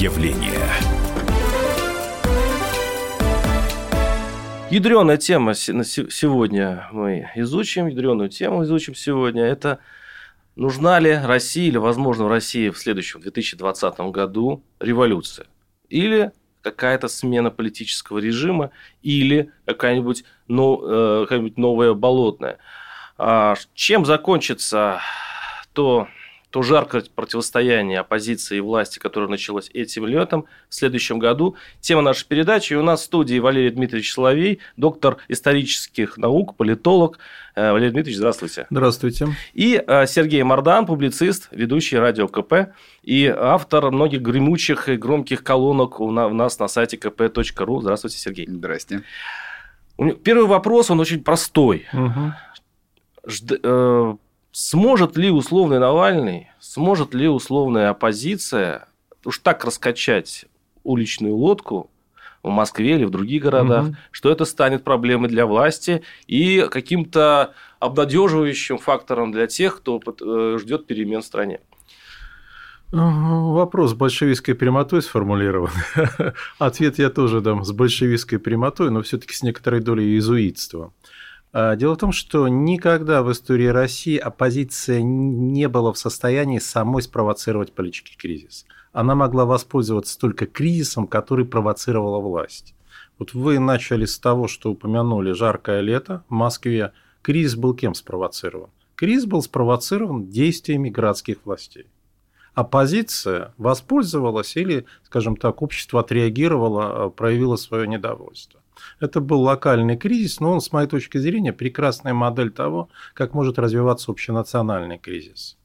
явление. Ядреная тема сегодня мы изучим, ядреную тему изучим сегодня. Это нужна ли России или, возможно, в России в следующем 2020 году революция? Или какая-то смена политического режима, или какая-нибудь, ну, э, какая-нибудь новая болотная. Чем закончится то то жаркое противостояние оппозиции и власти, которое началось этим летом, в следующем году. Тема нашей передачи. И у нас в студии Валерий Дмитриевич Соловей, доктор исторических наук, политолог. Э, Валерий Дмитриевич, здравствуйте. Здравствуйте. И э, Сергей Мордан, публицист, ведущий радио КП и автор многих гремучих и громких колонок у нас на сайте kp.ru. Здравствуйте, Сергей. Здрасте. Первый вопрос, он очень простой. Угу. Сможет ли условный Навальный, сможет ли условная оппозиция уж так раскачать уличную лодку в Москве или в других городах, угу. что это станет проблемой для власти и каким-то обнадеживающим фактором для тех, кто э, ждет перемен в стране? Вопрос с большевистской прямотой сформулирован. Ответ я тоже дам с большевистской прямотой, но все-таки с некоторой долей иезуитства. А, дело в том, что никогда в истории России оппозиция не была в состоянии самой спровоцировать политический кризис. Она могла воспользоваться только кризисом, который провоцировала власть. Вот вы начали с того, что упомянули жаркое лето в Москве. Кризис был кем спровоцирован? Кризис был спровоцирован действиями городских властей. Оппозиция воспользовалась или, скажем так, общество отреагировало, а, проявило свое недовольство. Это был локальный кризис, но он, с моей точки зрения, прекрасная модель того, как может развиваться общенациональный кризис.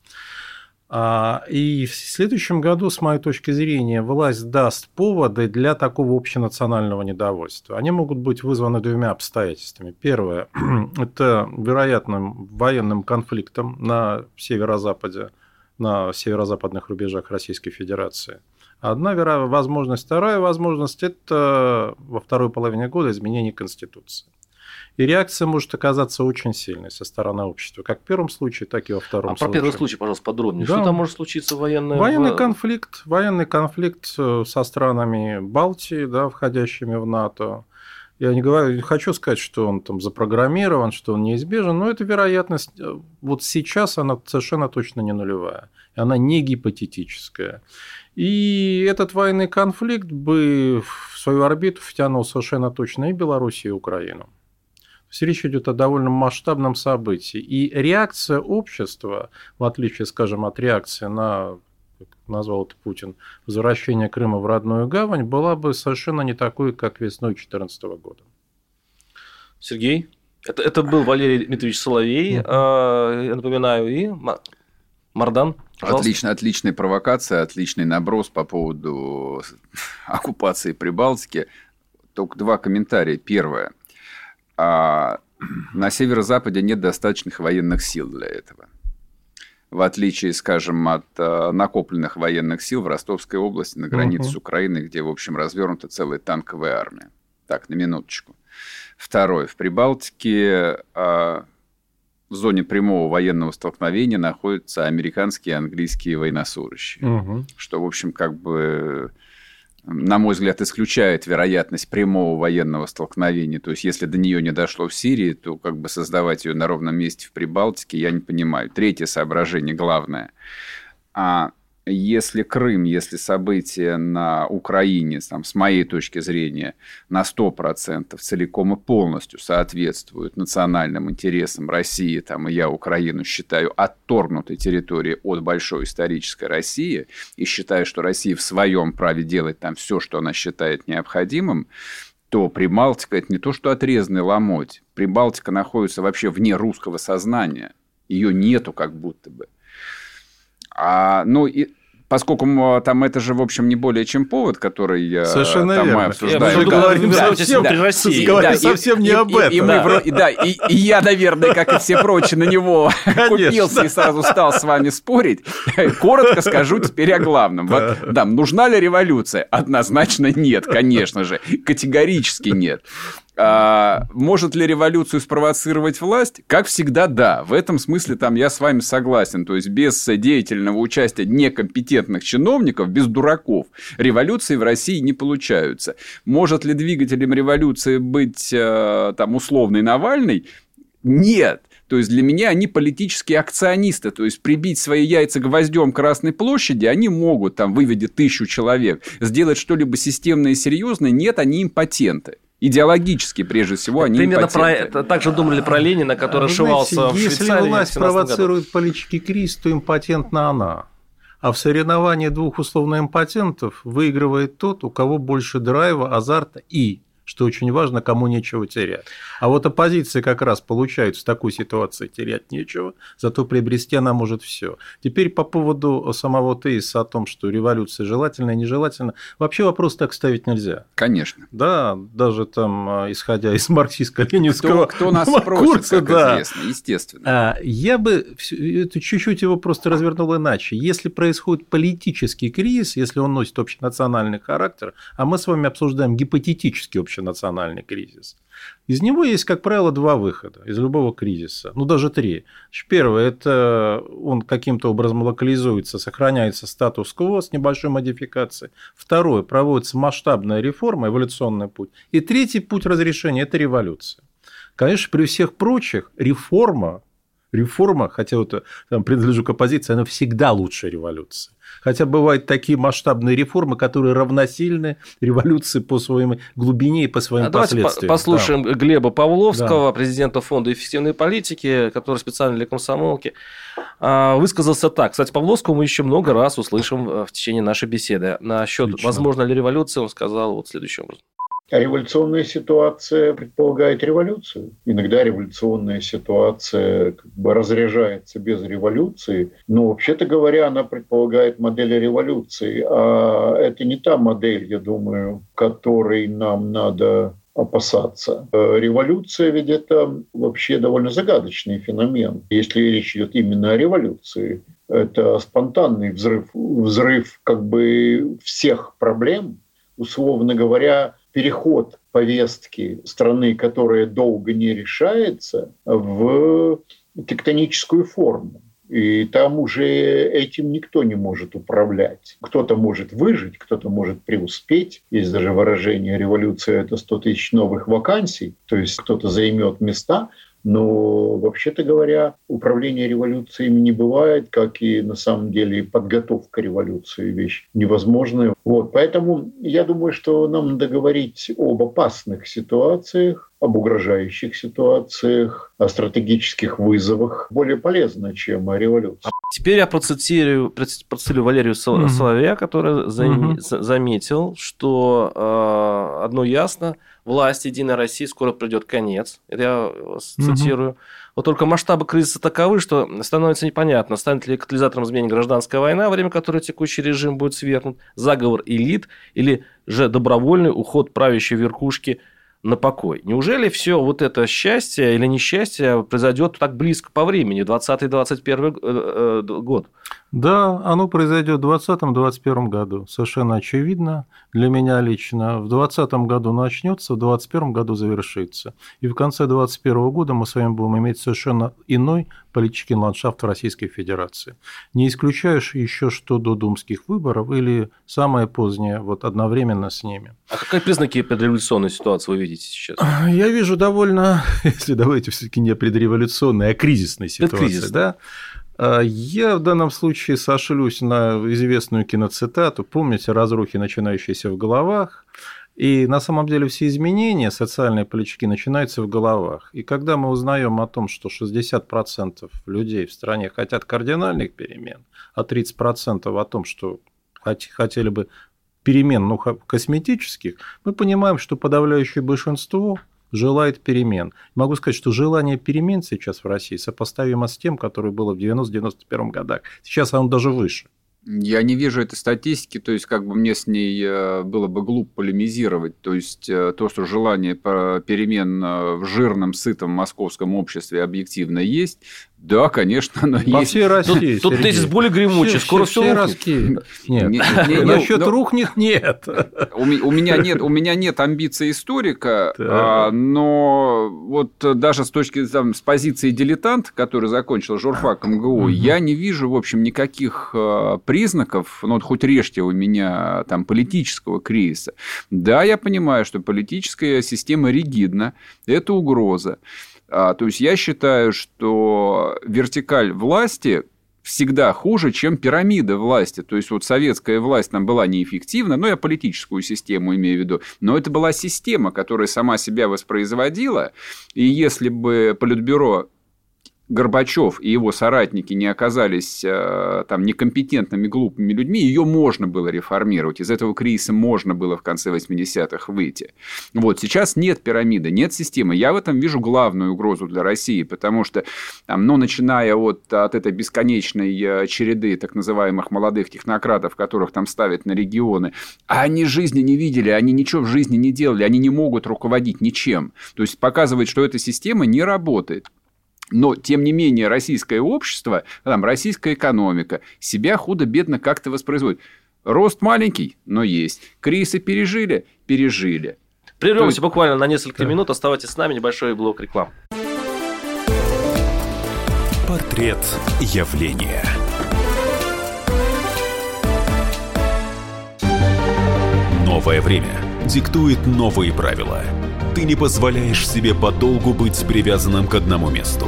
А, и в следующем году, с моей точки зрения, власть даст поводы для такого общенационального недовольства. Они могут быть вызваны двумя обстоятельствами. Первое – это вероятным военным конфликтом на северо-западе, на северо-западных рубежах Российской Федерации – Одна возможность. Вторая возможность – это во второй половине года изменение Конституции. И реакция может оказаться очень сильной со стороны общества, как в первом случае, так и во втором а случае. про первый случай, пожалуйста, подробнее. Да. Что там может случиться военное? Военный конфликт, военный конфликт э, со странами Балтии, да, входящими в НАТО. Я не говорю, не хочу сказать, что он там запрограммирован, что он неизбежен, но эта вероятность э, вот сейчас она совершенно точно не нулевая. Она не гипотетическая. И этот военный конфликт бы в свою орбиту втянул совершенно точно и Белоруссию, и Украину. То речь идет о довольно масштабном событии. И реакция общества, в отличие, скажем, от реакции на назвал это Путин, возвращение Крыма в родную гавань, была бы совершенно не такой, как весной 2014 года. Сергей? Это, это был Валерий Дмитриевич Соловей, mm-hmm. я напоминаю, и Мардан. Пожалуйста. Отлично, отличная провокация, отличный наброс по поводу оккупации Прибалтики. Только два комментария. Первое. А на северо-западе нет достаточных военных сил для этого. В отличие, скажем, от а, накопленных военных сил в Ростовской области на границе uh-huh. с Украиной, где, в общем, развернута целая танковая армия. Так, на минуточку. Второе. В Прибалтике а, в зоне прямого военного столкновения находятся американские и английские военнослужащие. Угу. Что, в общем, как бы на мой взгляд, исключает вероятность прямого военного столкновения. То есть, если до нее не дошло в Сирии, то как бы создавать ее на ровном месте в Прибалтике я не понимаю. Третье соображение, главное. А если Крым, если события на Украине, там, с моей точки зрения, на 100% целиком и полностью соответствуют национальным интересам России, там, и я Украину считаю отторгнутой территорией от большой исторической России, и считаю, что Россия в своем праве делать там все, что она считает необходимым, то Прибалтика – это не то, что отрезанный ломоть. Прибалтика находится вообще вне русского сознания. Ее нету как будто бы. А, ну, и поскольку там это же, в общем, не более чем повод, который я Совершенно там верно. мы обсуждаем. Мы говорим да, совсем, при России. Говорим да, совсем и, не и, об этом. И, и, да. да, и я, наверное, как и все прочие, на него купился и сразу стал с вами спорить. Коротко скажу теперь о главном. Вот, да, нужна ли революция? Однозначно нет, конечно же. Категорически нет. А, может ли революцию спровоцировать власть? Как всегда, да. В этом смысле там я с вами согласен. То есть без деятельного участия некомпетентных чиновников, без дураков, революции в России не получаются. Может ли двигателем революции быть э, там условный Навальный? Нет. То есть для меня они политические акционисты. То есть прибить свои яйца гвоздем Красной площади они могут, там, выведя тысячу человек. Сделать что-либо системное и серьезное, нет, они импотенты идеологически, прежде всего, они Примерно про это. Также думали про Ленина, который Вы шивался знаете, в Если Швейцарии власть провоцирует политический кризис, то импотентна она. А в соревновании двух условно импотентов выигрывает тот, у кого больше драйва, азарта и что очень важно, кому нечего терять. А вот оппозиция как раз получает в такой ситуации терять нечего, зато приобрести она может все. Теперь по поводу самого тезиса о том, что революция желательна и нежелательна, вообще вопрос так ставить нельзя. Конечно. Да, даже там, а, исходя из марксистско-ленинского кто, кто нас спросит, как да. известно, естественно. А, я бы чуть-чуть его просто развернул иначе. Если происходит политический кризис, если он носит общенациональный характер, а мы с вами обсуждаем гипотетический общенациональный общенациональный кризис. Из него есть, как правило, два выхода из любого кризиса, ну даже три. Первое – это он каким-то образом локализуется, сохраняется статус-кво с небольшой модификацией. Второе – проводится масштабная реформа, эволюционный путь. И третий путь разрешения – это революция. Конечно, при всех прочих реформа реформа, хотя вот там, принадлежу к оппозиции, она всегда лучше революции. Хотя бывают такие масштабные реформы, которые равносильны революции по своей глубине и по своим а последствиям. Давайте послушаем да. Глеба Павловского, да. президента Фонда эффективной политики, который специально для комсомолки, а, высказался так. Кстати, Павловского мы еще много раз услышим э, в течение нашей беседы. Насчет, возможно ли революция, он сказал вот следующим образом. А революционная ситуация предполагает революцию. Иногда революционная ситуация как бы разряжается без революции, но вообще-то говоря, она предполагает модель революции. А это не та модель, я думаю, которой нам надо опасаться. Революция ведь это вообще довольно загадочный феномен. Если речь идет именно о революции, это спонтанный взрыв, взрыв как бы всех проблем, условно говоря, переход повестки страны, которая долго не решается, в тектоническую форму. И там уже этим никто не может управлять. Кто-то может выжить, кто-то может преуспеть. Есть даже выражение «революция – это 100 тысяч новых вакансий», то есть кто-то займет места, но, вообще-то говоря, управление революциями не бывает, как и на самом деле подготовка революции вещь невозможная. Вот, поэтому я думаю, что нам надо говорить об опасных ситуациях, об угрожающих ситуациях, о стратегических вызовах более полезно, чем о революции. Теперь я процитирую, процитирую Валерию mm-hmm. Соловья, который mm-hmm. заметил, что э, одно ясно, власть Единой России скоро придет конец. Это я цитирую. Mm-hmm. Вот только масштабы кризиса таковы, что становится непонятно, станет ли катализатором изменения гражданская война, во время которой текущий режим будет свергнут, заговор элит или же добровольный уход правящей верхушки – на покой. Неужели все вот это счастье или несчастье произойдет так близко по времени, 20-21 э, э, год? Да, оно произойдет в 2020-2021 году. Совершенно очевидно для меня лично. В 2020 году начнется, в 2021 году завершится. И в конце 2021 года мы с вами будем иметь совершенно иной политический ландшафт в Российской Федерации. Не исключаешь еще что до думских выборов или самое позднее, вот одновременно с ними. А какие признаки предреволюционной ситуации вы видите сейчас? Я вижу довольно, если давайте все-таки не предреволюционной, а кризисной ситуации. Да? А, я в данном случае сошлюсь на известную киноцитату. Помните разрухи, начинающиеся в головах? И на самом деле все изменения социальной политики начинаются в головах. И когда мы узнаем о том, что 60% людей в стране хотят кардинальных перемен, а 30% о том, что хотели бы перемен ну, косметических, мы понимаем, что подавляющее большинство желает перемен. Могу сказать, что желание перемен сейчас в России сопоставимо с тем, которое было в 90-91 годах. Сейчас оно даже выше. Я не вижу этой статистики, то есть как бы мне с ней э, было бы глупо полемизировать. То есть э, то, что желание перемен э, в жирном, сытом московском обществе объективно есть, Да, конечно, но По есть. всей России. Тут, тут тезис более гремучий, Все- скоро все- все, раскинет. Нет. Не- не- не- Насчет ну, рухнет нет. У меня нет, у меня нет амбиций историка, а, но вот даже с точки там, с позиции дилетант, который закончил журфак МГУ, я не вижу, в общем, никаких а, признаков, ну вот хоть режьте у меня там политического кризиса. Да, я понимаю, что политическая система ригидна, это угроза. А, то есть я считаю, что вертикаль власти всегда хуже, чем пирамида власти. То есть вот советская власть там была неэффективна, но я политическую систему имею в виду, но это была система, которая сама себя воспроизводила, и если бы Политбюро Горбачев и его соратники не оказались э, там некомпетентными, глупыми людьми, ее можно было реформировать. Из этого кризиса можно было в конце 80-х выйти. Вот сейчас нет пирамиды, нет системы. Я в этом вижу главную угрозу для России, потому что, там, ну, начиная от, от этой бесконечной э, череды так называемых молодых технократов, которых там ставят на регионы, а они жизни не видели, они ничего в жизни не делали, они не могут руководить ничем. То есть показывает, что эта система не работает. Но, тем не менее, российское общество, там, российская экономика себя худо-бедно как-то воспроизводит. Рост маленький, но есть. Кризисы пережили? Пережили. Прервемся То буквально на несколько Да. минут. Оставайтесь с нами. Небольшой блок реклам. Портрет явления. Новое время диктует новые правила. Ты не позволяешь себе подолгу быть привязанным к одному месту.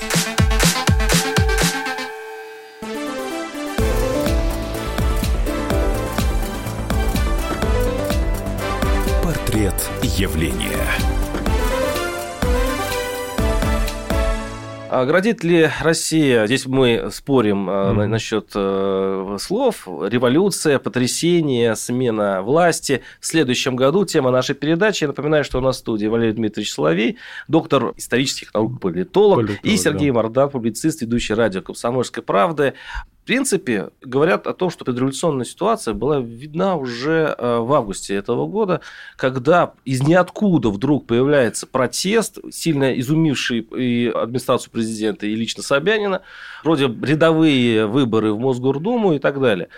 Явления. А градит ли Россия, здесь мы спорим Мгм. насчет э, слов, революция, потрясение, смена власти. В следующем году тема нашей передачи, я напоминаю, что у нас в студии Валерий Дмитриевич Соловей, доктор исторических наук, политолог, Политолог, и Сергей да. Мордан, публицист, ведущий радио «Комсомольской правды». В принципе, говорят о том, что предреволюционная ситуация была видна уже э, в августе этого года, когда из ниоткуда вдруг появляется протест, сильно изумивший и администрацию президента, и лично Собянина, вроде рядовые выборы в Мосгордуму и так далее.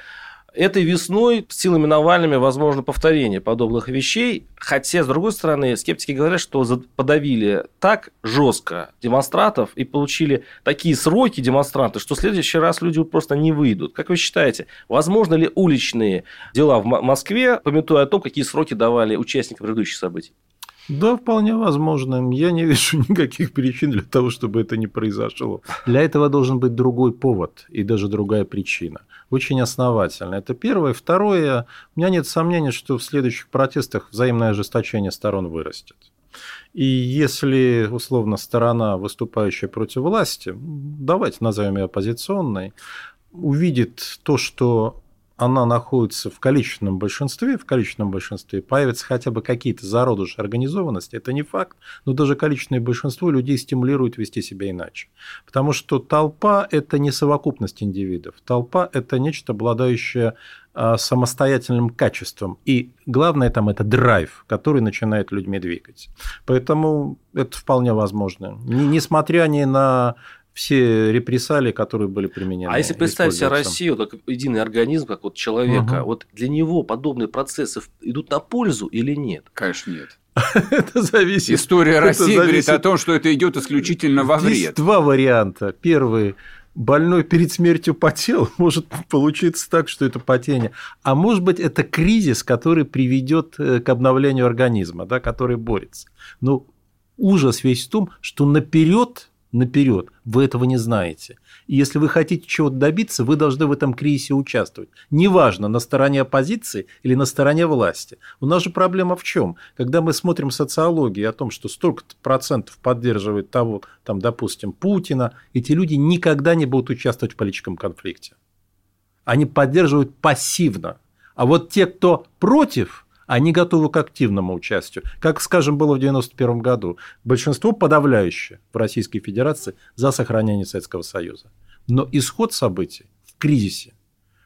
Этой весной силами Навальными возможно повторение подобных вещей, хотя, с другой стороны, скептики говорят, что подавили так жестко демонстрантов и получили такие сроки демонстранты, что в следующий раз люди просто не выйдут. Как вы считаете, возможно ли уличные дела в Москве, пометуя о том, какие сроки давали участникам предыдущих событий? Да, вполне возможно. Я не вижу никаких причин для того, чтобы это не произошло. Для этого должен быть другой повод и даже другая причина. Очень основательно. Это первое. Второе. У меня нет сомнений, что в следующих протестах взаимное ожесточение сторон вырастет. И если, условно, сторона, выступающая против власти, давайте назовем ее оппозиционной, увидит то, что она находится в количественном большинстве, в количественном большинстве появятся хотя бы какие-то зародыши организованности, это не факт, но даже количественное большинство людей стимулирует вести себя иначе. Потому что толпа – это не совокупность индивидов. Толпа – это нечто, обладающее а, самостоятельным качеством. И главное там – это драйв, который начинает людьми двигать. Поэтому это вполне возможно. Не- Несмотря ни на все репрессалии, которые были применены. А если представить себе. Россию как единый организм, как вот человека, Мгм. вот для него подобные процессы идут на пользу или нет? Конечно, нет. Это зависит. История это России говорит о том, что это идет исключительно во вред. два варианта. Первый больной перед смертью потел, может получиться так, что это потение. А может быть, это кризис, который приведет э, к обновлению организма, да, который борется. Но ужас весь в том, что наперед наперед. Вы этого не знаете. И если вы хотите чего-то добиться, вы должны в этом кризисе участвовать. Неважно, на стороне оппозиции или на стороне власти. У нас же проблема в чем? Когда мы смотрим социологию о том, что столько процентов поддерживает того, там, допустим, Путина, эти люди никогда не будут участвовать в политическом конфликте. Они поддерживают пассивно. А вот те, кто против, они готовы к активному участию. Как, скажем, было в 1991 году. Большинство подавляющее в Российской Федерации за сохранение Советского Союза. Но исход событий в кризисе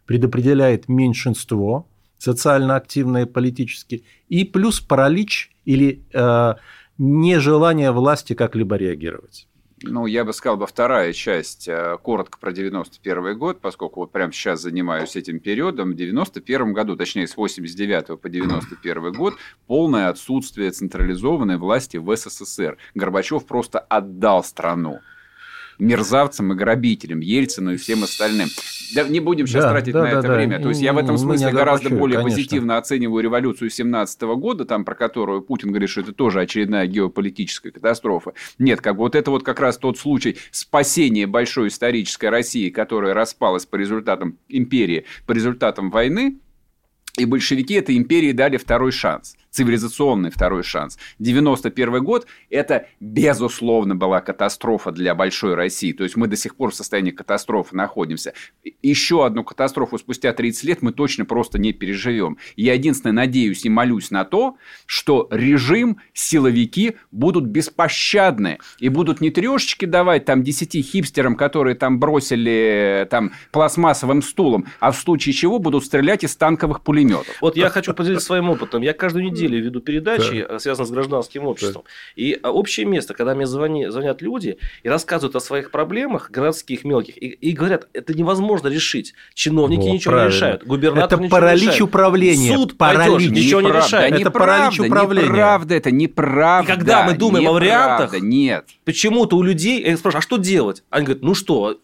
предопределяет меньшинство, социально активное политически, и плюс паралич или э, нежелание власти как-либо реагировать ну, я бы сказал, бы вторая часть, э, коротко про 91 год, поскольку вот прямо сейчас занимаюсь этим периодом. В 91 году, точнее, с 89 по 91 год, полное отсутствие централизованной власти в СССР. Горбачев просто отдал страну мерзавцам и грабителям, Ельцину и всем остальным. Да, не будем сейчас да, тратить да, на да, это да. время. То есть я в этом смысле гораздо более конечно. позитивно оцениваю революцию 17 года, там, про которую Путин говорит, что это тоже очередная геополитическая катастрофа. Нет, как бы вот это вот как раз тот случай спасения большой исторической России, которая распалась по результатам империи, по результатам войны, и большевики этой империи дали второй шанс – цивилизационный второй шанс. 91 год – это, безусловно, была катастрофа для большой России. То есть мы до сих пор в состоянии катастрофы находимся. Еще одну катастрофу спустя 30 лет мы точно просто не переживем. Я единственное надеюсь и молюсь на то, что режим, силовики будут беспощадны и будут не трешечки давать там 10 хипстерам, которые там бросили там пластмассовым стулом, а в случае чего будут стрелять из танковых пулеметов. Вот я хочу поделиться своим опытом. Я каждую неделю веду передачи, да. связанные с гражданским обществом. Да. И а, общее место, когда мне звони, звонят люди и рассказывают о своих проблемах, городских, мелких, и, и говорят, это невозможно решить. Чиновники О, ничего правильно. не решают, губернатор это ничего паралич не решает. управления. Суд паралич. пойдешь, ничего не решает. Да это паралич управления. Неправда, это неправда. И когда мы думаем неправда, о вариантах, нет. почему-то у людей, я спрашиваю, а что делать? Они говорят, ну что,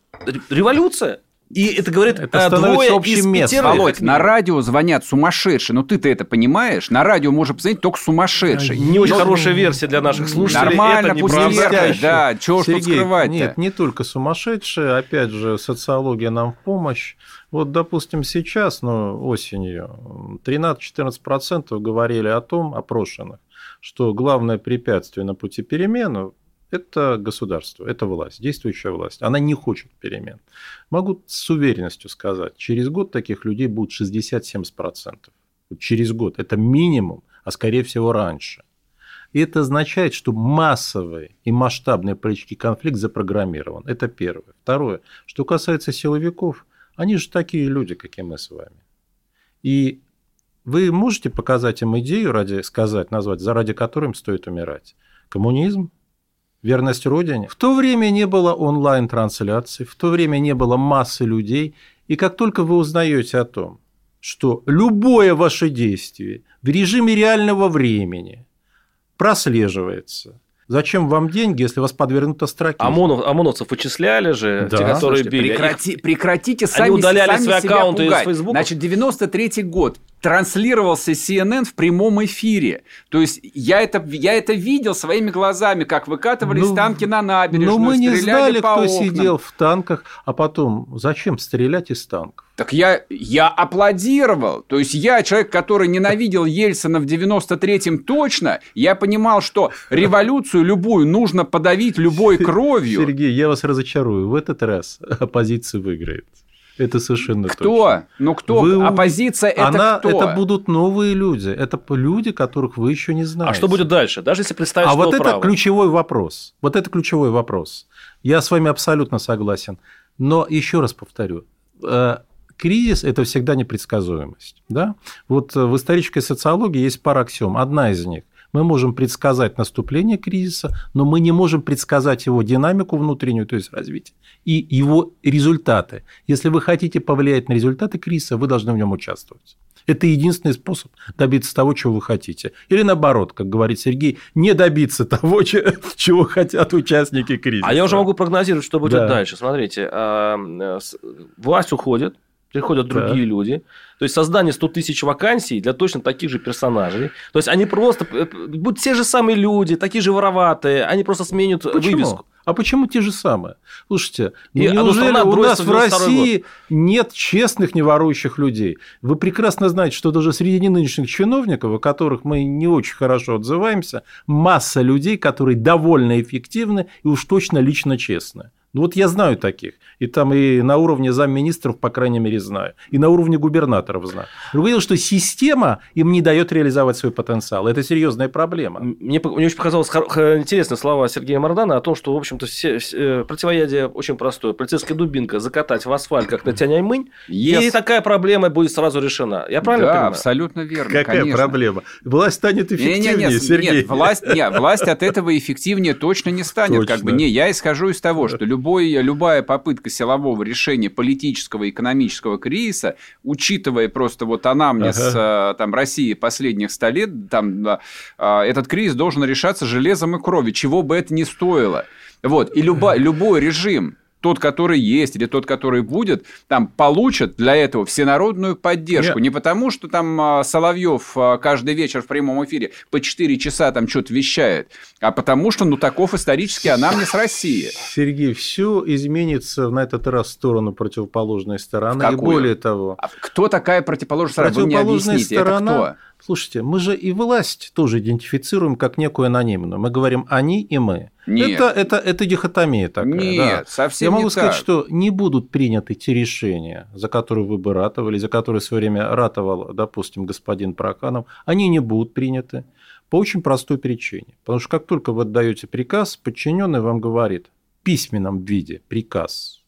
революция? И это говорит это двое общим из местом. Володь, на радио звонят сумасшедшие. Ну ты-то это понимаешь? На радио может позвонить только сумасшедший. Не очень хорошая версия для наших слушателей. Нормально, это пусть верят, да. Чего Сергей, тут скрывать -то? Нет, не только сумасшедшие. Опять же, социология нам в помощь. Вот, допустим, сейчас, ну, осенью, 13-14% говорили о том, опрошенных, что главное препятствие на пути перемен это государство, это власть, действующая власть. Она не хочет перемен. Могу с уверенностью сказать, через год таких людей будет 60-70%. Через год. Это минимум, а скорее всего раньше. И это означает, что массовый и масштабный политический конфликт запрограммирован. Это первое. Второе. Что касается силовиков, они же такие люди, как и мы с вами. И вы можете показать им идею, ради, сказать, назвать, заради которой им стоит умирать? Коммунизм, верность Родине. В то время не было онлайн-трансляций, в то время не было массы людей. И как только вы узнаете о том, что любое ваше действие в режиме реального времени прослеживается, Зачем вам деньги, если вас подвергнуто строке? ОМОНов, ОМОНовцев вычисляли же, да. те, которые Слушайте, били. Прекрати, прекратите сами, Они удаляли сами свои аккаунты пугать. из Фейсбука. Значит, 93 год транслировался CNN в прямом эфире. То есть я это, я это видел своими глазами, как выкатывались ну, танки на набережную, Но мы не знали, кто окнам. сидел в танках, а потом зачем стрелять из танков? Так я, я аплодировал. То есть я, человек, который ненавидел Ельцина в 93-м точно, я понимал, что революцию любую нужно подавить любой кровью. Сергей, я вас разочарую. В этот раз оппозиция выиграет. Это совершенно кто? точно. Ну кто? Вы... Оппозиция это Она... кто? Это будут новые люди. Это люди, которых вы еще не знаете. А что будет дальше? Даже если представить, А вот это право. ключевой вопрос. Вот это ключевой вопрос. Я с вами абсолютно согласен. Но еще раз повторю. Э, кризис – это всегда непредсказуемость. Да? Вот в исторической социологии есть пара аксиом. Одна из них мы можем предсказать наступление кризиса, но мы не можем предсказать его динамику внутреннюю, то есть развитие, и его результаты. Если вы хотите повлиять на результаты кризиса, вы должны в нем участвовать. Это единственный способ добиться того, чего вы хотите. Или наоборот, как говорит Сергей, не добиться того, чего хотят участники кризиса. А я уже могу прогнозировать, что будет да. дальше. Смотрите, а, власть уходит, приходят другие да. люди. То есть создание 100 тысяч вакансий для точно таких же персонажей. То есть они просто э, будут те же самые люди, такие же вороватые, они просто сменят Почему? вывеску. А почему те же самые? Слушайте, ну неужели у нас в России год? нет честных, неворующих людей? Вы прекрасно знаете, что даже среди нынешних чиновников, о которых мы не очень хорошо отзываемся, масса людей, которые довольно эффективны и уж точно лично честны. Ну вот я знаю таких. И там и на уровне замминистров, по крайней мере, знаю. И на уровне губернаторов знаю. Дело, что система им не дает реализовать свой потенциал. Это серьезная проблема. Мне, мне очень показалось интересные слова Сергея Мардана о том, что, в общем-то, все, все, э, противоядие очень простое. Полицейская дубинка закатать в асфальт, как на Тяньаньмынь, yes. и такая проблема будет сразу решена. Я правильно да, понимаю? абсолютно верно. Какая конечно. проблема? Власть станет эффективнее, не, не, не, Сергей. Нет, власть, нет, власть от этого эффективнее точно не станет. Точно. Как бы, не, я исхожу из того, что любой, любая попытка силового решения политического и экономического кризиса, учитывая просто вот анамнез ага. Э, там, России последних ста лет, там, э, этот кризис должен решаться железом и кровью, чего бы это ни стоило. Вот. И люба, любой режим, тот, который есть, или тот, который будет, там получат для этого всенародную поддержку. Нет. Не потому, что там а, Соловьев а, каждый вечер в прямом эфире по 4 часа там что-то вещает, а потому что, ну, таков исторический анамнез России. Сергей, все изменится на этот раз в сторону противоположной стороны. И более того... А кто такая противоположная сторона? Вы мне сторона... Это кто? Слушайте, мы же и власть тоже идентифицируем как некую анонимную. Мы говорим «они» и «мы». Нет. Это, это, это дихотомия такая. Нет, да. совсем Я могу не сказать, так. что не будут приняты те решения, за которые вы бы ратовали, за которые в свое время ратовал, допустим, господин Проканов. Они не будут приняты по очень простой причине. Потому что как только вы отдаете приказ, подчиненный вам говорит в письменном виде приказ.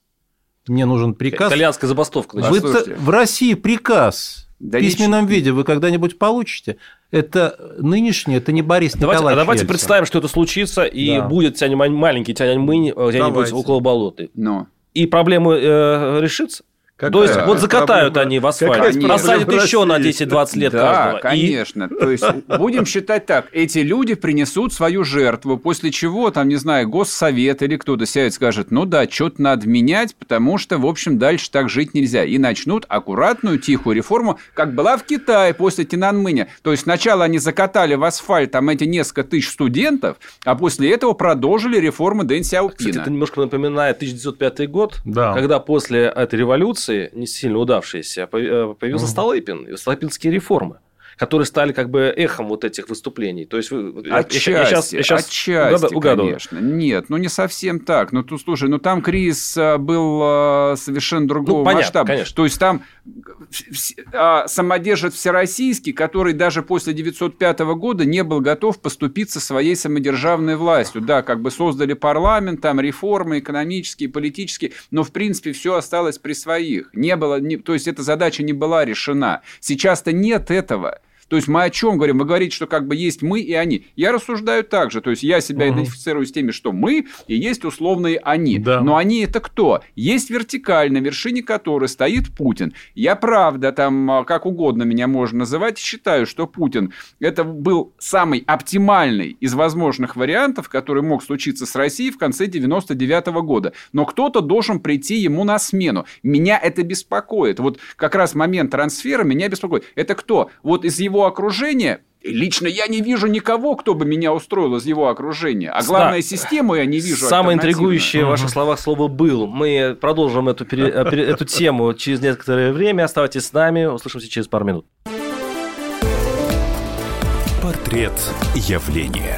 Мне нужен приказ. Итальянская забастовка. Вы в России приказ да в письменном виде вы когда-нибудь получите. Это нынешний, это не Борис давайте, Николаевич. А давайте Ельцин. представим, что это случится, и да. будет тянь, маленький Тяньаньмынь э, где-нибудь около болоты. Но. И проблема э, решится? Какая То есть, вот закатают проблема? они в асфальт, посадят еще на 10-20 лет да, каждого. конечно. И... То есть, будем считать так, эти люди принесут свою жертву, после чего, там, не знаю, госсовет или кто-то сядет и скажет, ну да, что-то надо менять, потому что, в общем, дальше так жить нельзя. И начнут аккуратную, тихую реформу, как была в Китае после Тинанмыня. То есть, сначала они закатали в асфальт там эти несколько тысяч студентов, а после этого продолжили реформы Дэн Сяопина. Кстати, это немножко напоминает 1905 год, да. когда после этой революции революции, не сильно удавшиеся, э, появился mm. Столыпин и Столыпинские реформы которые стали как бы эхом вот этих выступлений. То есть отчасти, я, я сейчас, я сейчас отчасти, угадываю. конечно. Нет, ну не совсем так. Ну, тут, слушай, ну там кризис э, был э, совершенно другого ну, понятно, масштаба. Конечно. То есть там а, самодержец всероссийский, который даже после 905 года не был готов поступиться своей самодержавной властью. Да, как бы создали парламент, там реформы экономические, политические, но в принципе все осталось при своих. Не было, не, то есть эта задача не была решена. Сейчас-то нет этого. То есть мы о чем говорим? Вы говорите, что как бы есть мы и они. Я рассуждаю так же. То есть я себя угу. идентифицирую с теми, что мы, и есть условные они. Да. Но они это кто? Есть вертикаль, на вершине которой стоит Путин. Я правда, там а, как угодно меня можно называть, считаю, что Путин это был самый оптимальный из возможных вариантов, который мог случиться с Россией в конце 99 -го года. Но кто-то должен прийти ему на смену. Меня это беспокоит. Вот как раз момент трансфера меня беспокоит. Это кто? Вот из его его окружения, Лично я не вижу никого, кто бы меня устроил из его окружения. А главное, да. систему я не вижу. Самое интригующее в ваших словах слово «был». Мы продолжим эту, пере... Э, эту тему через некоторое время. Оставайтесь с нами. Услышимся через пару минут. Портрет явления.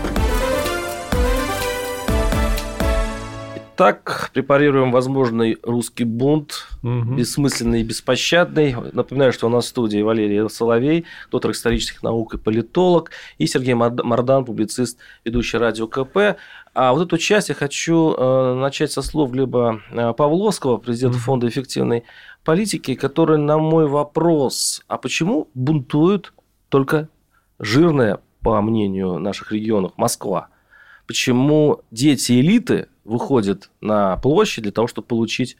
Так препарируем возможный русский бунт, Мгм. бессмысленный и беспощадный. Напоминаю, что у нас в студии Валерий Соловей, доктор исторических наук и политолог, и Сергей Мордан, публицист, ведущий радио КП. А вот эту часть я хочу э, начать со слов Глеба э, Павловского, президента Мгм. Фонда эффективной политики, который на мой вопрос, а почему бунтуют только жирная, по мнению наших регионов, Москва? Почему дети элиты выходят на площадь для того, чтобы получить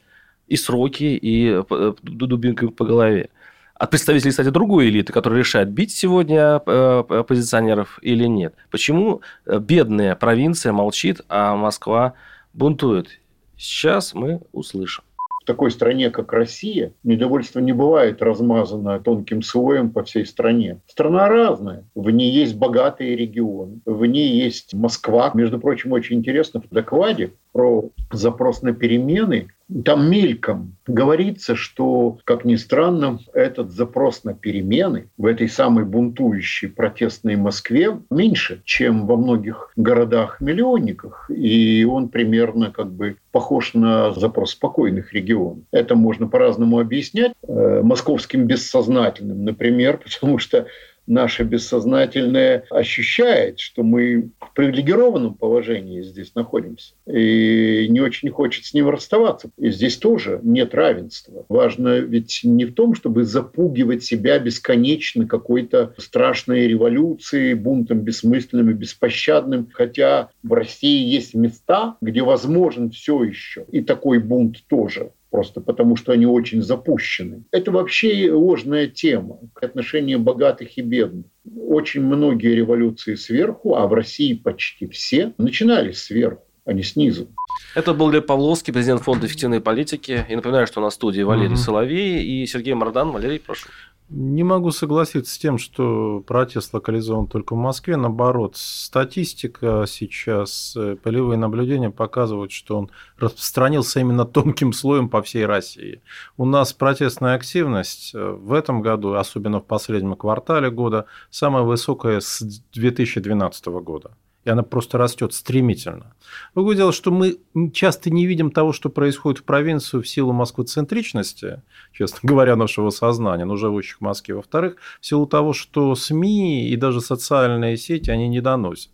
и сроки, и э, дубинками по голове? От представителей, кстати, другой элиты, которая решает, бить сегодня э, оппозиционеров или нет. Почему э, бедная провинция молчит, а Москва бунтует? Сейчас мы услышим. В такой стране, как Россия, недовольство не бывает размазано тонким слоем по всей стране. Страна разная. В ней есть богатые регионы, в ней есть Москва. Между прочим, очень интересно в докладе про запрос на перемены там мельком говорится, что, как ни странно, этот запрос на перемены в этой самой бунтующей протестной Москве меньше, чем во многих городах-миллионниках. И он примерно как бы похож на запрос спокойных регионов. Это можно по-разному объяснять. Э, Московским бессознательным, например, потому что наше бессознательное ощущает, что мы в привилегированном положении здесь находимся и не очень хочет с ним расставаться. И здесь тоже нет равенства. Важно ведь не в том, чтобы запугивать себя бесконечно какой-то страшной революцией, бунтом бессмысленным и беспощадным, хотя в России есть места, где возможен все еще, и такой бунт тоже просто потому что они очень запущены. Это вообще ложная тема, отношения богатых и бедных. Очень многие революции сверху, а в России почти все, начинались сверху, а не снизу. Это был Глеб Павловский, президент Фонда эффективной политики. И напоминаю, что в студии Валерий Мгм. Соловей и Сергей Мордан. Валерий, прошу. Не могу согласиться с тем, что протест локализован только в Москве. Наоборот, статистика сейчас, э, полевые наблюдения показывают, что он распространился именно тонким слоем по всей России. У нас протестная активность э, в этом году, особенно в последнем квартале года, самая высокая с 2012 года. И она просто растет стремительно. Другое дело, что мы часто не видим того, что происходит в провинцию в силу москвоцентричности, честно говоря, нашего сознания, но живущих в Москве. Во-вторых, в силу того, что СМИ и даже социальные сети, они не доносят.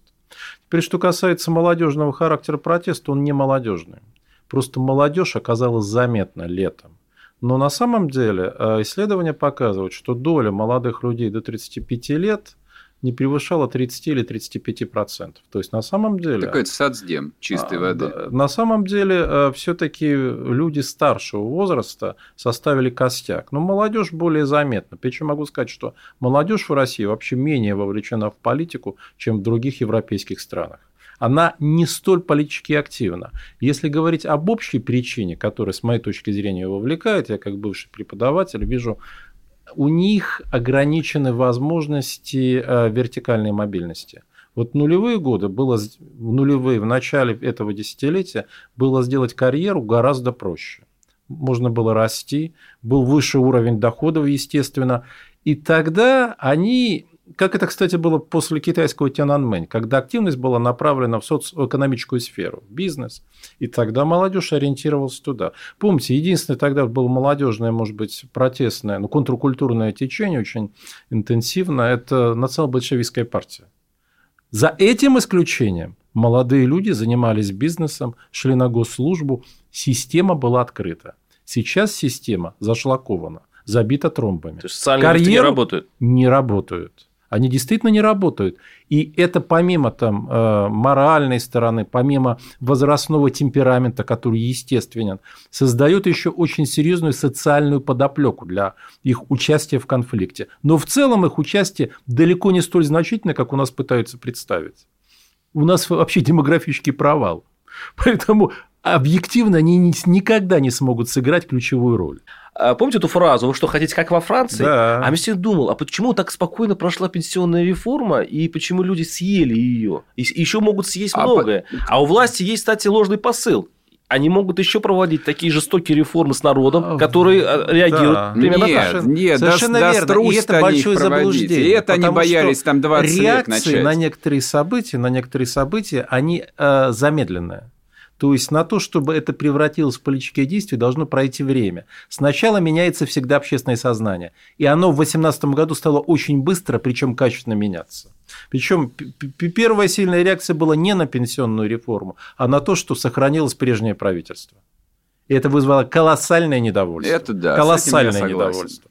Теперь, что касается молодежного характера протеста, он не молодежный. Просто молодежь оказалась заметна летом. Но на самом деле э, исследования показывают, что доля молодых людей до 35 лет не превышала 30 или 35 процентов. То есть на самом деле... Такой сацдем чистой А, воды. да. На самом деле, все-таки люди старшего возраста составили костяк. Но молодежь более заметна. Причем могу сказать, что молодежь в России вообще менее вовлечена в политику, чем в других европейских странах. Она не столь политически активна. Если говорить об общей причине, которая, с моей точки зрения, вовлекает, я как бывший преподаватель вижу у них ограничены возможности э, вертикальной мобильности. Вот нулевые годы было, в нулевые, в начале этого десятилетия было сделать карьеру гораздо проще. Можно было расти, был выше уровень доходов, естественно. И тогда они, как это, кстати, было после китайского Тяньаньмэнь, когда активность была направлена в социоэкономическую сферу, бизнес, и тогда молодежь ориентировалась туда. Помните, единственное тогда было молодежное, может быть, протестное, но контркультурное течение очень интенсивно, это национал-большевистская партия. За этим исключением молодые люди занимались бизнесом, шли на госслужбу, система была открыта. Сейчас система зашлакована, забита тромбами. То есть социальные Карьеру не работают? Не работают. Они действительно не работают. И это помимо там, э, моральной стороны, помимо возрастного темперамента, который естественен, создает еще очень серьезную социальную подоплеку для их участия в конфликте. Но в целом их участие далеко не столь значительно, как у нас пытаются представить. У нас вообще демографический провал. Поэтому объективно они никогда не смогут сыграть ключевую роль. А помните эту фразу «Вы что, хотите как во Франции?» Да. А всегда думал, а почему так спокойно прошла пенсионная реформа, и почему люди съели ее? И еще могут съесть А многое. По... А у власти есть, кстати, ложный посыл. Они могут еще проводить такие жестокие реформы с народом, которые реагируют Да. примерно нет, так. Нет, Совершенно да, верно. И это большое заблуждение. И это они боялись там 20 лет реакции начать. на некоторые события, на некоторые события, они э, замедленные. То есть на то, чтобы это превратилось в политическое действие, должно пройти время. Сначала меняется всегда общественное сознание. И оно в 2018 году стало очень быстро, причем качественно меняться. Причем первая сильная реакция была не на пенсионную реформу, а на то, что сохранилось прежнее правительство. И это вызвало колоссальное недовольство. Это да. Колоссальное недовольство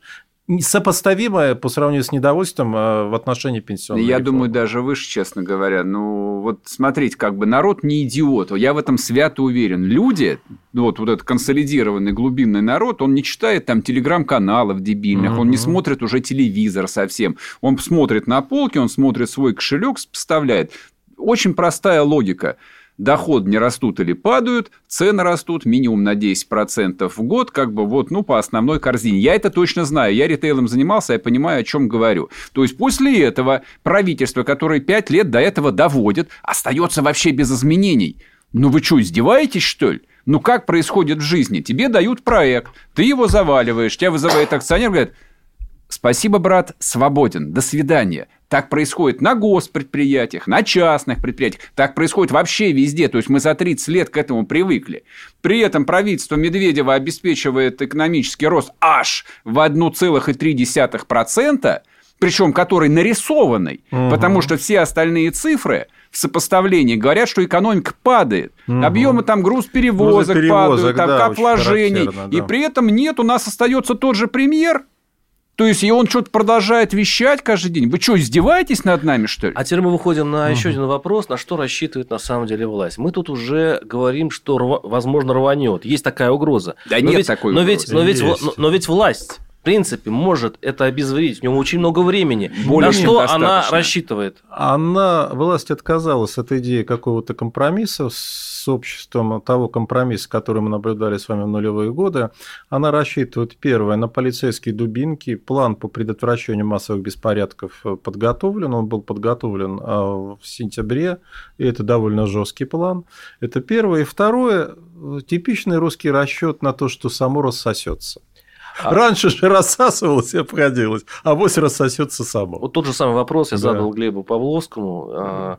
сопоставимое по сравнению с недовольством э, в отношении пенсионной Я реформы. думаю, даже выше, честно говоря. Ну, вот смотрите, как бы народ не идиот. Я в этом свято уверен. Люди, вот, вот этот консолидированный глубинный народ, он не читает там телеграм-каналов дебильных, угу. он не смотрит уже телевизор совсем. Он смотрит на полки, он смотрит свой кошелек, вставляет. Очень простая логика – доходы не растут или падают, цены растут минимум на 10% в год, как бы вот, ну, по основной корзине. Я это точно знаю, я ритейлом занимался, я понимаю, о чем говорю. То есть, после этого правительство, которое 5 лет до этого доводит, остается вообще без изменений. Ну, вы что, издеваетесь, что ли? Ну, как происходит в жизни? Тебе дают проект, ты его заваливаешь, тебя вызывает акционер, говорит, спасибо, брат, свободен, до свидания. Так происходит на госпредприятиях, на частных предприятиях. Так происходит вообще везде. То есть мы за 30 лет к этому привыкли. При этом правительство Медведева обеспечивает экономический рост аж в 1,3%, причем который нарисованный, угу. потому что все остальные цифры в сопоставлении говорят, что экономика падает. Угу. Объемы там груз перевозок, груз падают, там да, кап вложений. Да. И при этом нет, у нас остается тот же премьер, то есть, и он что-то продолжает вещать каждый день. Вы что, издеваетесь над нами, что ли? А теперь мы выходим на еще один вопрос, на что рассчитывает на самом деле власть. Мы тут уже говорим, что, возможно, рванет. Есть такая угроза. Да но нет ведь, такой но угрозы. Ведь, но, ведь, но, но ведь власть принципе, может это обезвредить. У него очень много времени. Более На что она рассчитывает? Она, власть отказалась от идеи какого-то компромисса с обществом, того компромисса, который мы наблюдали с вами в нулевые годы. Она рассчитывает, первое, на полицейские дубинки. План по предотвращению массовых беспорядков подготовлен. Он был подготовлен а, в сентябре, и это довольно жесткий план. Это первое. И второе, типичный русский расчет на то, что само рассосется. А... Раньше же рассасывалось и обходилось, а вось рассосется само. Вот тот же самый вопрос я да. задал Глебу Павловскому. А,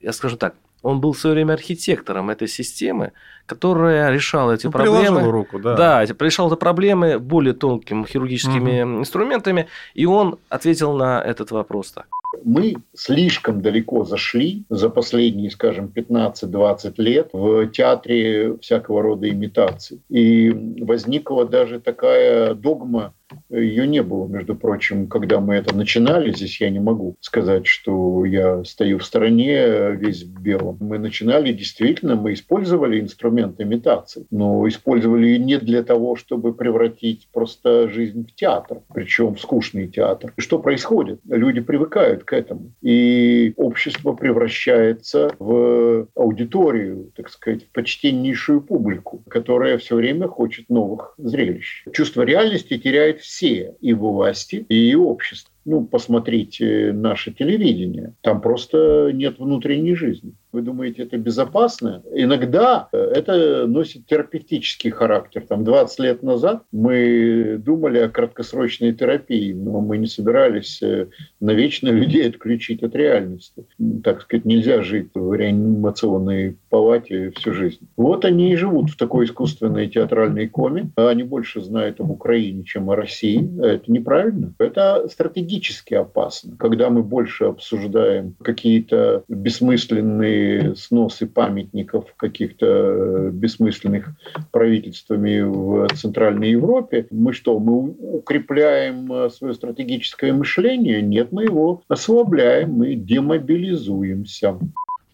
я скажу так, он был в свое время архитектором этой системы, которая решала эти ну, проблемы. руку, да. Да, решала эти проблемы более тонкими хирургическими угу. инструментами, и он ответил на этот вопрос так. Мы слишком далеко зашли за последние, скажем, 15-20 лет в театре всякого рода имитаций. И возникла даже такая догма ее не было, между прочим, когда мы это начинали. Здесь я не могу сказать, что я стою в стороне весь в белом. Мы начинали, действительно, мы использовали инструмент имитации, но использовали не для того, чтобы превратить просто жизнь в театр, причем в скучный театр. Что происходит? Люди привыкают к этому. И общество превращается в аудиторию, так сказать, в почтеннейшую публику, которая все время хочет новых зрелищ. Чувство реальности теряет все и власти, и общество ну, посмотрите наше телевидение. Там просто нет внутренней жизни. Вы думаете, это безопасно? Иногда э, это носит терапевтический характер. Там 20 лет назад мы думали о краткосрочной терапии, но мы не собирались э, навечно людей отключить от реальности. Так сказать, нельзя жить в реанимационной палате всю жизнь. Вот они и живут в такой искусственной театральной коме. Они больше знают об Украине, чем о России. Это неправильно. Это стратегически опасно. Когда мы больше обсуждаем какие-то бессмысленные сносы памятников каких-то бессмысленных правительствами в Центральной Европе, мы что, мы укрепляем свое стратегическое мышление? Нет, мы его ослабляем, мы демобилизуемся.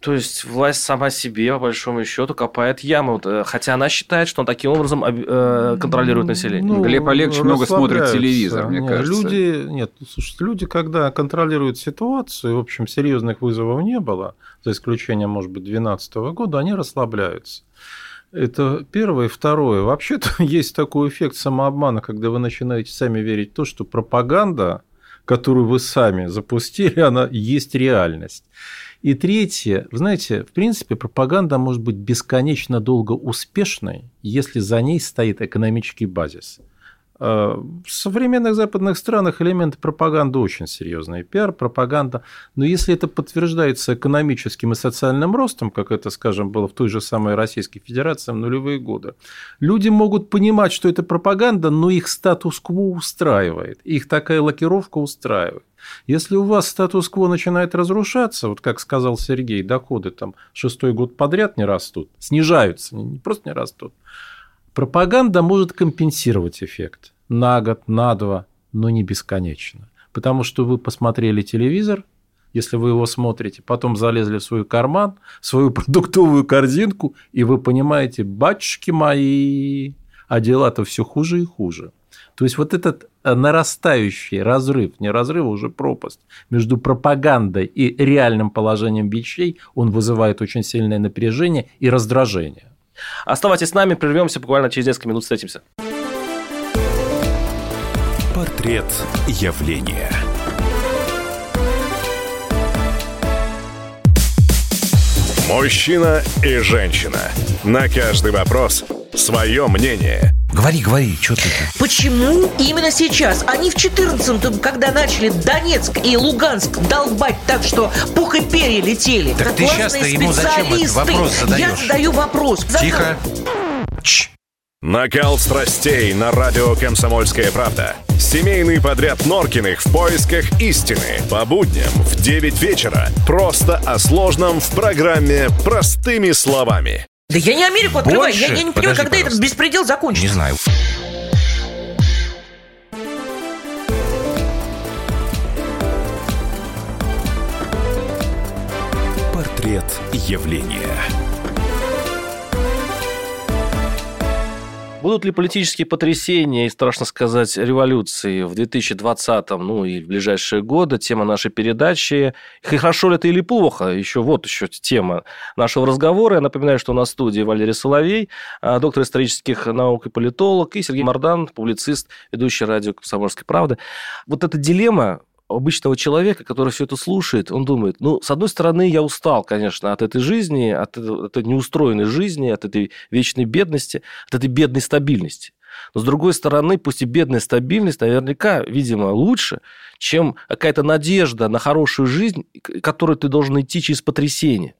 То есть власть сама себе, по большому счету, копает яму. Э, хотя она считает, что он таким образом э, контролирует население. Ну, Глеб Олегович много смотрит телевизор, мне нет, кажется. Люди, нет, слушайте, люди, когда контролируют ситуацию, в общем, серьезных вызовов не было, за исключением, может быть, 2012 года, они расслабляются. Это первое. Второе. Вообще-то есть такой эффект самообмана, когда вы начинаете сами верить в то, что пропаганда, которую вы сами запустили, она есть реальность. И третье, вы знаете, в принципе, пропаганда может быть бесконечно долго успешной, если за ней стоит экономический базис. Э, в современных западных странах элементы пропаганды очень серьезные. Пиар, пропаганда. Но если это подтверждается экономическим и социальным ростом, как это, скажем, было в той же самой Российской Федерации в нулевые годы, люди могут понимать, что это пропаганда, но их статус-кво устраивает. Их такая лакировка устраивает. Если у вас статус-кво начинает разрушаться, вот как сказал Сергей, доходы там шестой год подряд не растут, снижаются, не просто не растут, Пропаганда может компенсировать эффект на год, на два, но не бесконечно. Потому что вы посмотрели телевизор, если вы его смотрите, потом залезли в свой карман, в свою продуктовую корзинку, и вы понимаете, батюшки мои, а дела-то все хуже и хуже. То есть вот этот нарастающий разрыв, не разрыв, а уже пропасть между пропагандой и реальным положением вещей, он вызывает очень сильное напряжение и раздражение. Оставайтесь с нами, прервемся буквально через несколько минут, встретимся. Портрет явления. Мужчина и женщина. На каждый вопрос свое мнение. Говори, говори, что ты? Почему именно сейчас? Они в 14-м, когда начали Донецк и Луганск долбать так, что пух и перья летели. Так ты сейчас-то ему зачем этот вопрос задаешь? Я задаю вопрос. Тихо. Чш. Накал страстей на радио «Комсомольская правда». Семейный подряд Норкиных в поисках истины. По будням в 9 вечера. Просто о сложном в программе «Простыми словами». Да я не Америку открываю, я, я не понимаю, Подожди, когда этот пожалуйста. беспредел закончится. Не знаю. Портрет явления. Будут ли политические потрясения и, страшно сказать, революции в 2020, ну и в ближайшие годы? Тема нашей передачи. И хорошо ли это или плохо? Еще вот еще тема нашего разговора. Я напоминаю, что у нас в студии Валерий Соловей, а, доктор исторических наук и политолог, и Сергей Мордан, публицист, ведущий радио «Комсомольской правды». Вот эта дилемма обычного человека, который все это слушает, он думает, ну, с одной стороны, я устал, конечно, от этой жизни, от этой, неустроенной жизни, от этой вечной бедности, от этой бедной стабильности. Но, с другой стороны, пусть и бедная стабильность наверняка, видимо, лучше, чем какая-то надежда на хорошую жизнь, к которой ты должен идти через потрясение.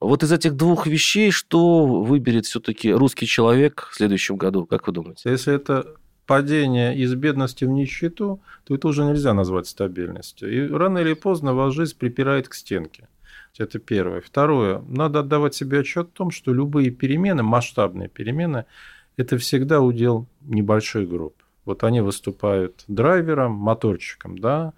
Вот из этих двух вещей, что выберет все-таки русский человек в следующем году, как вы думаете? Если это падение из бедности в нищету, то это уже нельзя назвать стабильностью. И рано или поздно вас жизнь припирает к стенке. Это первое. Второе. Надо отдавать себе отчет о том, что любые перемены, масштабные перемены, это всегда удел небольшой групп. Вот они выступают драйвером, моторчиком, да,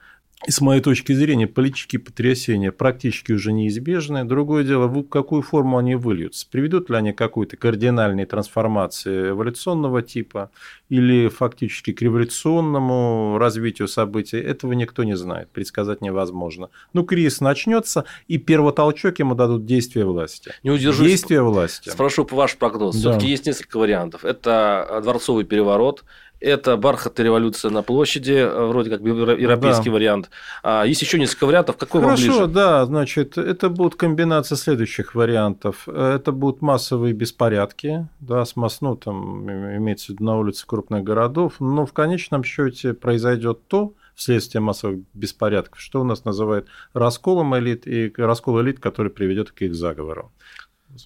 и с моей точки зрения, политические потрясения практически уже неизбежны. Другое дело, в какую форму они выльются. Приведут ли они к какой-то кардинальной трансформации эволюционного типа или фактически к революционному развитию событий, этого никто не знает, предсказать невозможно. Ну, кризис начнется, и первотолчок ему дадут действия власти. Не удержусь. Действия власти. Спрошу ваш прогноз. Да. Все-таки есть несколько вариантов. Это дворцовый переворот, это бархатная революция на площади, э, вроде как европейский Да. вариант. А есть еще несколько вариантов. Какой вам Хорошо, ближе? да, значит, это будут комбинация следующих вариантов. Это будут массовые беспорядки, да, с масс, ну, там имеется в виду на улице крупных городов, но в конечном счете произойдет то, вследствие массовых беспорядков, что у нас называют расколом элит, и раскол элит, который приведет к их заговору.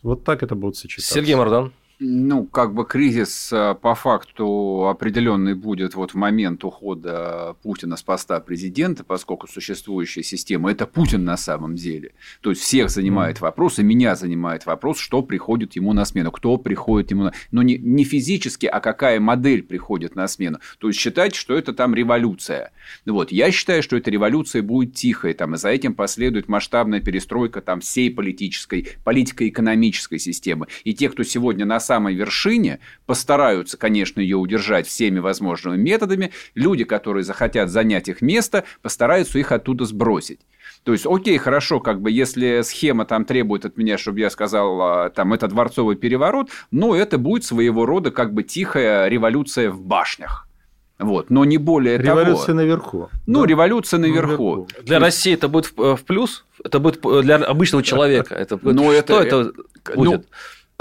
Вот так это будет сочетаться. Сергей Мордан. Ну, как бы кризис э, по факту определенный будет вот в момент ухода Путина с поста президента, поскольку существующая система – это Путин на самом деле. То есть всех занимает вопрос, и меня занимает вопрос, что приходит ему на смену, кто приходит ему на... Но не, не физически, а какая модель приходит на смену. То есть считать, что это там революция. Вот. Я считаю, что эта революция будет тихой, там, и за этим последует масштабная перестройка там, всей политической, политико-экономической системы. И те, кто сегодня на самой вершине, постараются, конечно, ее удержать всеми возможными методами. Люди, которые захотят занять их место, постараются их оттуда сбросить. То есть, окей, хорошо, как бы, если схема там требует от меня, чтобы я сказал, а, там, это дворцовый переворот, но это будет своего рода как бы тихая революция в башнях. Вот, но не более Революция того. наверху. Ну, Да. революция наверху. Для России это будет в в плюс? Это будет для обычного человека? Это будет- Ну, что это- это будет?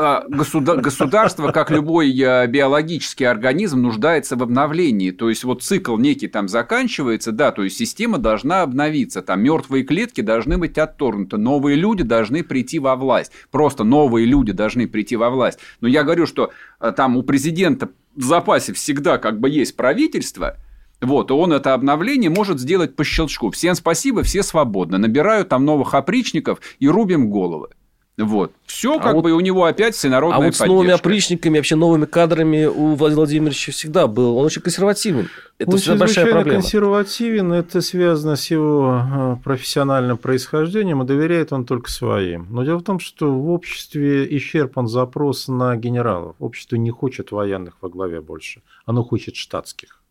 А, государство, как любой э, биологический организм, нуждается в обновлении. То есть вот цикл некий там заканчивается, да, то есть система должна обновиться, там мертвые клетки должны быть отторгнуты, новые люди должны прийти во власть. Просто новые люди должны прийти во власть. Но я говорю, что э, там у президента в запасе всегда как бы есть правительство, вот, он это обновление может сделать по щелчку. Всем спасибо, все свободны. Набираю там новых опричников и рубим головы. Вот. Все а как вот, бы у него опять всенародная А вот с новыми опричниками, вообще новыми кадрами у Владимира Владимировича всегда был. Он очень консервативен. Это всегда большая проблема. консервативен, это связано с его э, профессиональным происхождением, и доверяет он только своим. Но дело в том, что в обществе исчерпан запрос на генералов. Общество не хочет военных во главе больше, оно хочет штатских.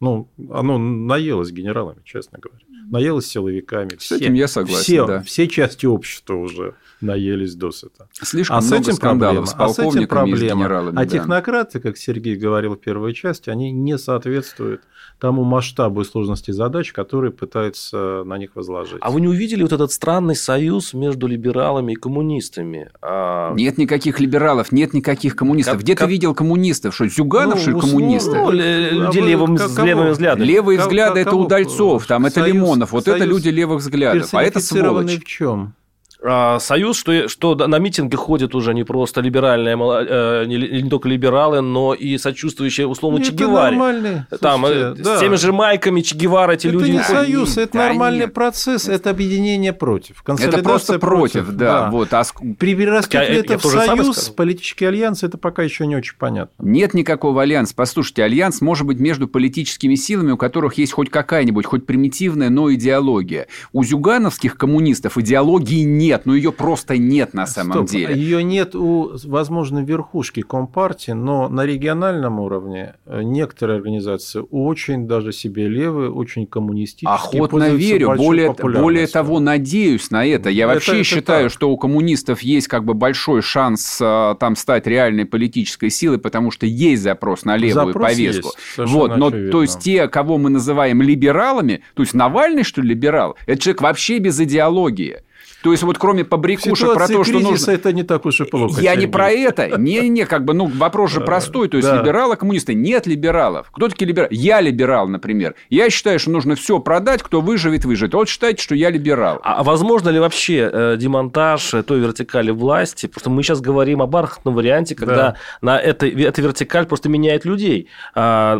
Ну, оно наелось генералами, честно говоря. Наелось силовиками. С все, этим я согласен, все, да. Все части общества уже наелись досыта. Слишком а много с этим проблема, с а с этим проблема. А да. технократы, как Сергей говорил в первой части, они не соответствуют тому масштабу и сложности задач, которые пытаются на них возложить. А вы не увидели вот этот странный союз между либералами и коммунистами? А... Нет никаких либералов, нет никаких коммунистов. Как, Где как... ты видел коммунистов? Что, Зюганов, ну, что ли, коммунисты? Ну, люди а левым, как, с левыми взглядами. Левые взгляды – это Удальцов, там это Лимонов. Вот это люди левых взглядов. А это сволочь. в чем? А, союз, что, что на митинги ходят уже не просто либеральные, э, не, не только либералы, но и сочувствующие условно Че Геваре. Там э, да. с теми же майками Че Гевара эти это люди. Это не союз, это да, нормальный нет. процесс, это объединение против. Это просто против, против да. да. Вот, а... Перерастет ли это в союз, политический альянс, это пока еще не очень понятно. Нет никакого альянса. Послушайте, альянс может быть между политическими силами, у которых есть хоть какая-нибудь, хоть примитивная, но идеология. У зюгановских коммунистов идеологии нет нет, но ее просто нет на самом Стоп, деле. Ее нет у, возможно, верхушки Компартии, но на региональном уровне э, некоторые организации очень даже себе левые, очень коммунистические. Охотно верю, более, более того, надеюсь на это. Я это, вообще это считаю, так. что у коммунистов есть как бы большой шанс э, там стать реальной политической силой, потому что есть запрос на левую запрос повестку. Есть, вот, но очевидно. то есть те, кого мы называем либералами, то есть Навальный, что ли, либерал, это человек вообще без идеологии. То есть вот кроме побрякушек про то, что нужно... это не так уж и плохо. Я не про это. Не-не, как бы, ну, вопрос же простой. То есть да. либералы, коммунисты. Нет либералов. Кто такие либералы? Я либерал, например. Я считаю, что нужно все продать, кто выживет, выживет. Вот считайте, что я либерал. А возможно ли вообще э, демонтаж той вертикали власти? Просто мы сейчас говорим о бархатном варианте, когда да. на этой, эта вертикаль просто меняет людей, а,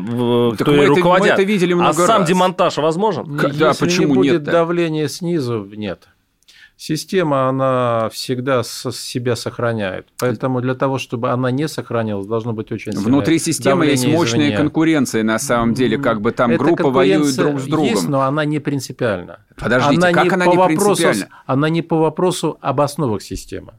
так кто мы руководят. Это, мы это видели много а раз. сам демонтаж возможен? Да, Если почему не будет нет давления снизу, нет система, она всегда себя сохраняет. Поэтому для того, чтобы она не сохранялась, должно быть очень сильное Внутри системы есть мощная извне. конкуренция, на самом деле, как бы там Эта группа воюет друг с другом. есть, но она не принципиальна. Подождите, она как не она не вопросу, принципиальна? Она не по вопросу об основах системы.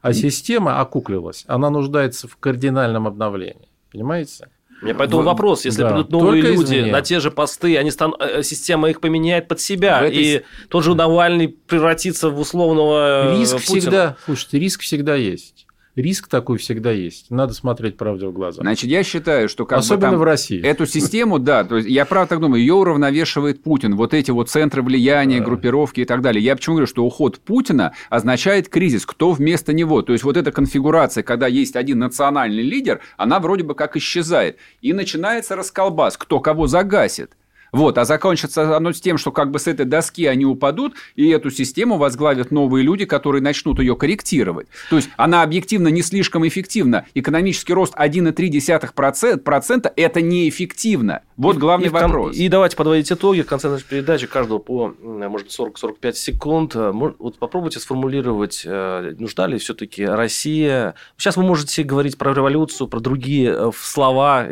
А система окуклилась, она нуждается в кардинальном обновлении. Понимаете? Мне поэтому вот, вопрос, если да, придут новые люди извне. на те же посты, они стан... Э, система их поменяет под себя, этой... и тот же Навальный превратится в условного Риск Путина. всегда, слушайте, риск всегда есть. Риск такой всегда есть. Надо смотреть правде в глаза. Значит, я считаю, что как Особенно бы там в России. Эту систему, да, то есть я правда так думаю, ее уравновешивает Путин. Вот эти вот центры влияния, да. группировки и так далее. Я почему говорю, что уход Путина означает кризис. Кто вместо него? То есть вот эта конфигурация, когда есть один национальный лидер, она вроде бы как исчезает. И начинается расколбас, кто кого загасит. Вот, а закончится оно с тем, что как бы с этой доски они упадут, и эту систему возглавят новые люди, которые начнут ее корректировать. То есть она объективно не слишком эффективна. Экономический рост 1,3% – это неэффективно. Вот и, главный и, вопрос. И давайте подводить итоги в конце нашей передачи, каждого по, может, 40-45 секунд. Вот попробуйте сформулировать, э, нужна ли все-таки Россия. Сейчас вы можете говорить про революцию, про другие э, слова,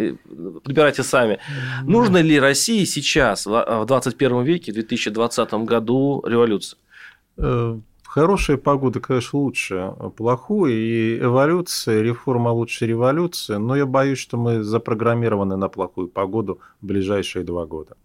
подбирайте сами. Нужно ли России сейчас, в 21 веке, в 2020 году революция? Э, хорошая погода, конечно, лучше плохую, и эволюция, реформа лучше революции, но я боюсь, что мы запрограммированы на плохую погоду в ближайшие два года.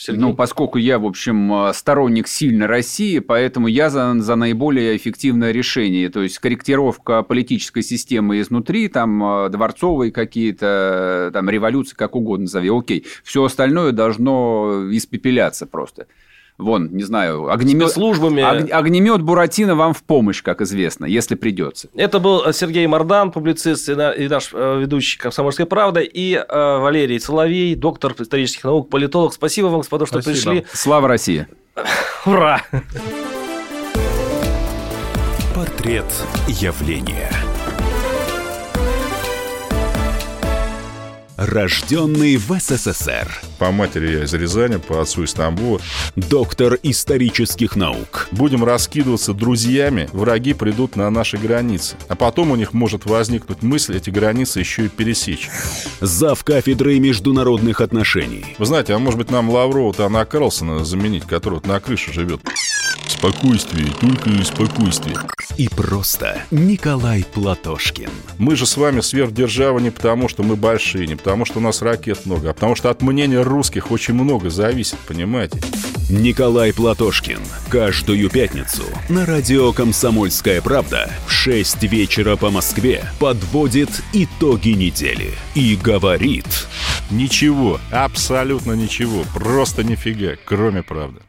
Сергей? Ну, поскольку я, в общем, э, сторонник сильной России, поэтому я за, за наиболее эффективное решение. То есть корректировка политической системы изнутри, там э, дворцовые какие-то, там революции, как угодно назови, окей. Все остальное должно испепеляться просто. Вон, не знаю, огнемет... Спецслужбами. Ог- огнемет Буратино вам в помощь, как известно, если придется. Это был Сергей Мордан, публицист и на- и наш э, ведущий «Комсомольской правды», и э, Валерий Соловей, доктор исторических наук, политолог. Спасибо вам, господа, что Спасибо. пришли. Слава России! Ура! Портрет явления. Рожденный в СССР. По матери я из Рязани, по отцу из Тамбова. Доктор исторических наук. Будем раскидываться друзьями, враги придут на наши границы. А потом у них может возникнуть мысль эти границы еще и пересечь. Зав кафедрой международных отношений. Вы знаете, а может быть нам Лаврова-то Анна Карлсона заменить, который вот на крыше живет? Спокойствие, только спокойствие. И просто Николай Платошкин. Мы же с вами сверхдержава не потому, что мы большие, не потому, что у нас ракет много, а потому что от мнения русских очень много зависит, понимаете? Николай Платошкин. Каждую пятницу на радио «Комсомольская правда» в 6 вечера по Москве подводит итоги недели и говорит... Ничего, абсолютно ничего, просто нифига, кроме правды.